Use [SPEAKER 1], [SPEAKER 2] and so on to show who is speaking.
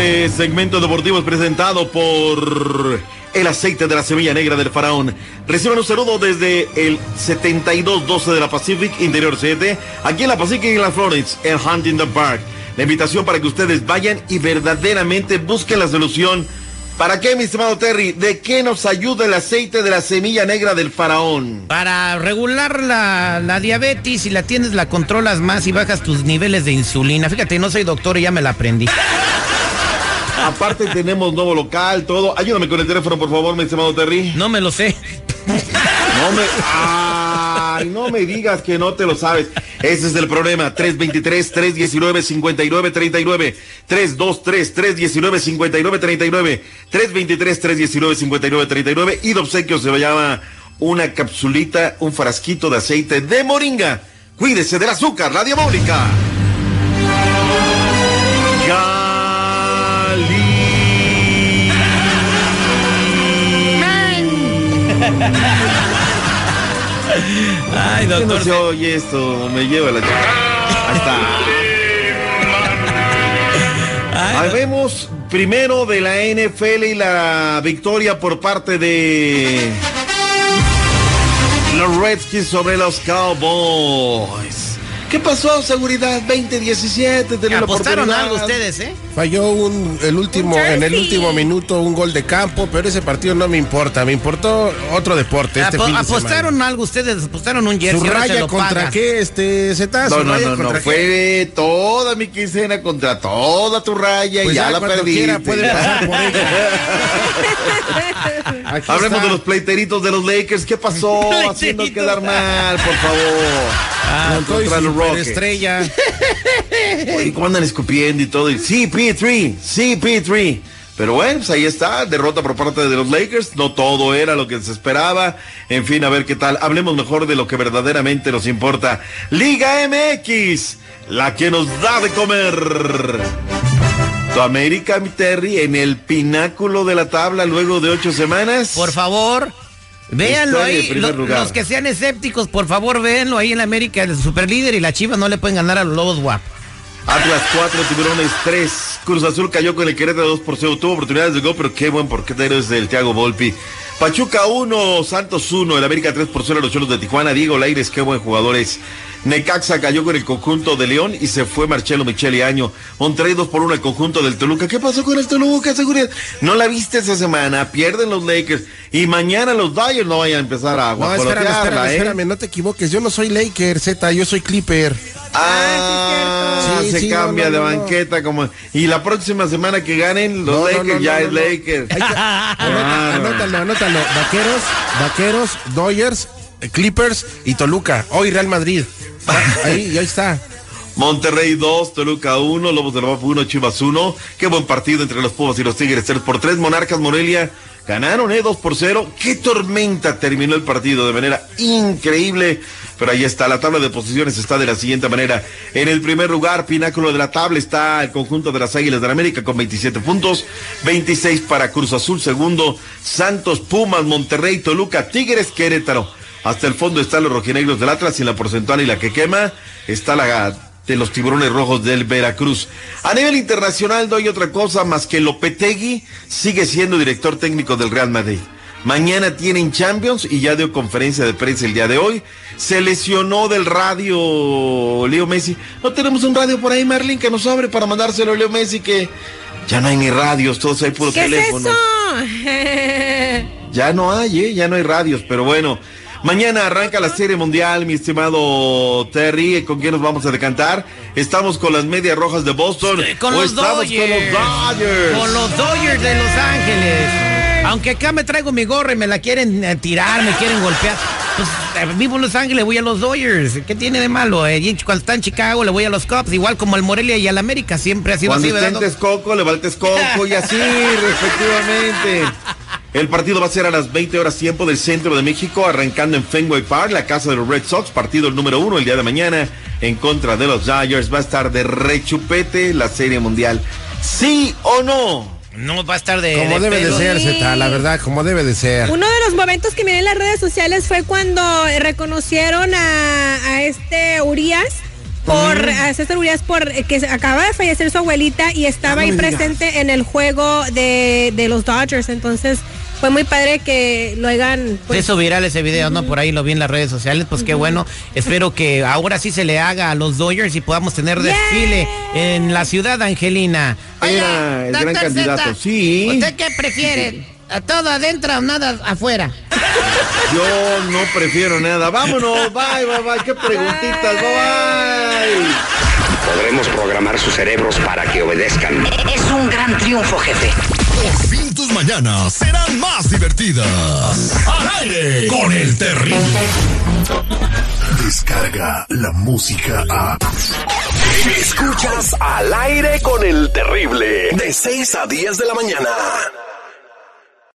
[SPEAKER 1] Este segmento deportivo es presentado por el aceite de la semilla negra del faraón. Reciban un saludo desde el 7212 de la Pacific Interior 7, aquí en la Pacific y en la Florence, en Huntington Park. La invitación para que ustedes vayan y verdaderamente busquen la solución. ¿Para qué, mi estimado Terry? ¿De qué nos ayuda el aceite de la semilla negra del faraón?
[SPEAKER 2] Para regular la, la diabetes, si la tienes, la controlas más y bajas tus niveles de insulina. Fíjate, no soy doctor y ya me la aprendí.
[SPEAKER 1] Aparte tenemos nuevo local, todo. Ayúdame con el teléfono, por favor, mi estimado Terry.
[SPEAKER 2] No me lo sé.
[SPEAKER 1] No me. Ay, no me digas que no te lo sabes. Ese es el problema. 323-319-5939. 323-319-5939. 323-319-5939. Y de obsequio se llama una capsulita, un frasquito de aceite de moringa. Cuídese del azúcar, la diabólica.
[SPEAKER 2] Ay,
[SPEAKER 1] ¿Por qué
[SPEAKER 2] doctor.
[SPEAKER 1] no se oye esto? Me lleva la chica. Ahí vemos primero de la NFL y la victoria por parte de los Redskins sobre los Cowboys. ¿Qué pasó, seguridad? 2017.
[SPEAKER 2] ¿me apostaron algo ustedes, ¿eh?
[SPEAKER 3] Falló un, el último, en el último minuto un gol de campo, pero ese partido no me importa. Me importó otro deporte. Este
[SPEAKER 2] Apo-
[SPEAKER 3] fin de
[SPEAKER 2] apostaron
[SPEAKER 3] semana.
[SPEAKER 2] algo ustedes, apostaron un jersey.
[SPEAKER 3] ¿Su
[SPEAKER 2] ahora se
[SPEAKER 3] raya
[SPEAKER 2] lo
[SPEAKER 3] contra
[SPEAKER 2] pagas.
[SPEAKER 3] qué, este, Zeta?
[SPEAKER 1] No,
[SPEAKER 3] ¿Su
[SPEAKER 1] no, no, no.
[SPEAKER 3] contra qué?
[SPEAKER 1] Fue toda mi quincena contra toda tu raya
[SPEAKER 3] Pues
[SPEAKER 1] y ya,
[SPEAKER 3] ya
[SPEAKER 1] la
[SPEAKER 3] quiera puede pasar por ella. Aquí
[SPEAKER 1] Hablemos
[SPEAKER 3] está.
[SPEAKER 1] de los pleiteritos de los Lakers. ¿Qué pasó?
[SPEAKER 2] Pleiteritos.
[SPEAKER 1] Haciendo quedar mal, por favor.
[SPEAKER 3] Ah, estoy
[SPEAKER 1] contra los Rockets.
[SPEAKER 3] estrella.
[SPEAKER 1] Oye, ¿cómo andan escupiendo y todo? Y, sí, P3, sí, P3. Pero bueno, pues ahí está, derrota por parte de los Lakers. No todo era lo que se esperaba. En fin, a ver qué tal. Hablemos mejor de lo que verdaderamente nos importa. Liga MX, la que nos da de comer. Tu América, mi Terry, en el pináculo de la tabla luego de ocho semanas.
[SPEAKER 2] Por favor, véanlo ahí. Lo- los que sean escépticos, por favor, véanlo ahí en la América, el superlíder y la Chivas no le pueden ganar a los Lobos Guap.
[SPEAKER 1] Atlas 4, Tiburones 3. Cruz Azul cayó con el Querétaro 2 por 0. Tuvo oportunidades de gol, pero qué buen porquetero es del Thiago Volpi. Pachuca 1, Santos 1, el América 3 por 0 a los Cholos de Tijuana. Diego Laires, qué buen jugador es. Necaxa cayó con el conjunto de León y se fue Marcelo Michele Año. Monterrey 2 por 1 el conjunto del Toluca. ¿Qué pasó con el Toluca, seguridad? No la viste esa semana, pierden los Lakers y mañana los Dodgers no vayan a empezar a
[SPEAKER 3] No, espérame, espérame,
[SPEAKER 1] ¿eh?
[SPEAKER 3] espérame, no te equivoques. Yo no soy Laker, Z, yo soy Clipper.
[SPEAKER 1] Ah,
[SPEAKER 3] Sí,
[SPEAKER 1] se
[SPEAKER 3] sí,
[SPEAKER 1] cambia
[SPEAKER 3] no,
[SPEAKER 1] de
[SPEAKER 3] no.
[SPEAKER 1] banqueta como y la próxima semana que ganen los Lakers
[SPEAKER 3] no,
[SPEAKER 1] ya
[SPEAKER 3] no,
[SPEAKER 1] es
[SPEAKER 3] no.
[SPEAKER 1] Lakers.
[SPEAKER 3] Que- anota- anótalo, anótalo. Vaqueros, Vaqueros, Dodgers, Clippers y Toluca. Hoy Real Madrid. Ahí, ya está.
[SPEAKER 1] Monterrey 2, Toluca 1, Lobos de la 1, Chivas 1. Qué buen partido entre los Pumas y los Tigres. 3 por 3, Monarcas Morelia ganaron, ¿eh? 2 por 0. Qué tormenta terminó el partido de manera increíble. Pero ahí está, la tabla de posiciones está de la siguiente manera. En el primer lugar, pináculo de la tabla, está el conjunto de las Águilas de la América con 27 puntos, 26 para Cruz Azul, segundo, Santos, Pumas, Monterrey, Toluca, Tigres, Querétaro. Hasta el fondo están los rojinegros del Atlas y en la porcentual y la que quema está la de los tiburones rojos del Veracruz. A nivel internacional doy otra cosa más que Lopetegui sigue siendo director técnico del Real Madrid. Mañana tienen Champions y ya dio conferencia de prensa el día de hoy. Se lesionó del radio Leo Messi. No tenemos un radio por ahí, Marlin, que nos abre para mandárselo a Leo Messi que ya no hay ni radios, todos hay puro
[SPEAKER 4] ¿Qué
[SPEAKER 1] teléfono.
[SPEAKER 4] es?
[SPEAKER 1] Ya no hay, ¿eh? ya no hay radios, pero bueno. Mañana arranca la Serie Mundial, mi estimado Terry. ¿Con quién nos vamos a decantar? ¿Estamos con las medias rojas de Boston?
[SPEAKER 2] Con
[SPEAKER 1] ¿O
[SPEAKER 2] los
[SPEAKER 1] estamos
[SPEAKER 2] Dodgers.
[SPEAKER 1] con los Dodgers?
[SPEAKER 2] Con los Dodgers de Los Ángeles. Aunque acá me traigo mi gorra y me la quieren eh, tirar, me quieren golpear. pues eh, vivo en Los Ángeles, voy a los Dodgers. ¿Qué tiene de malo? Eh? Cuando está en Chicago le voy a los Cubs, igual como al Morelia y al América, siempre ha sido
[SPEAKER 1] Cuando
[SPEAKER 2] así, ¿verdad?
[SPEAKER 1] Texcoco, le va al Texcoco y así, respectivamente. El partido va a ser a las 20 horas tiempo del centro de México, arrancando en Fenway Park, la casa de los Red Sox, partido el número uno el día de mañana en contra de los Dodgers. Va a estar de rechupete la Serie Mundial. ¿Sí o no?
[SPEAKER 2] No va a estar de.
[SPEAKER 3] Como debe de ser, Zeta, la verdad, como debe de ser.
[SPEAKER 4] Uno de los momentos que miré en las redes sociales fue cuando reconocieron a, a este Urias por a César Urias por eh, que acaba de fallecer su abuelita y estaba ahí presente en el juego de, de los Dodgers. Entonces fue muy padre que lo hagan. Pues,
[SPEAKER 2] hizo viral ese video, ¿no? Por ahí lo vi en las redes sociales, pues qué bueno. Espero que ahora sí se le haga a los Dodgers y podamos tener
[SPEAKER 4] Yeah.
[SPEAKER 2] desfile en la ciudad, Angelina.
[SPEAKER 1] Era el gran candidato,
[SPEAKER 2] Zeta,
[SPEAKER 1] sí.
[SPEAKER 2] ¿Usted qué prefiere? ¿A todo adentro o nada afuera?
[SPEAKER 1] Yo no prefiero nada. Vámonos, bye, bye, bye. Qué preguntitas, bye, bye.
[SPEAKER 5] Podremos programar sus cerebros para que obedezcan.
[SPEAKER 6] Es un gran triunfo, jefe.
[SPEAKER 7] Por fin tus mañanas serán más divertidas. Al aire con el terrible. Descarga la música a.
[SPEAKER 5] Escuchas al aire con el terrible. De 6 a 10 de la mañana.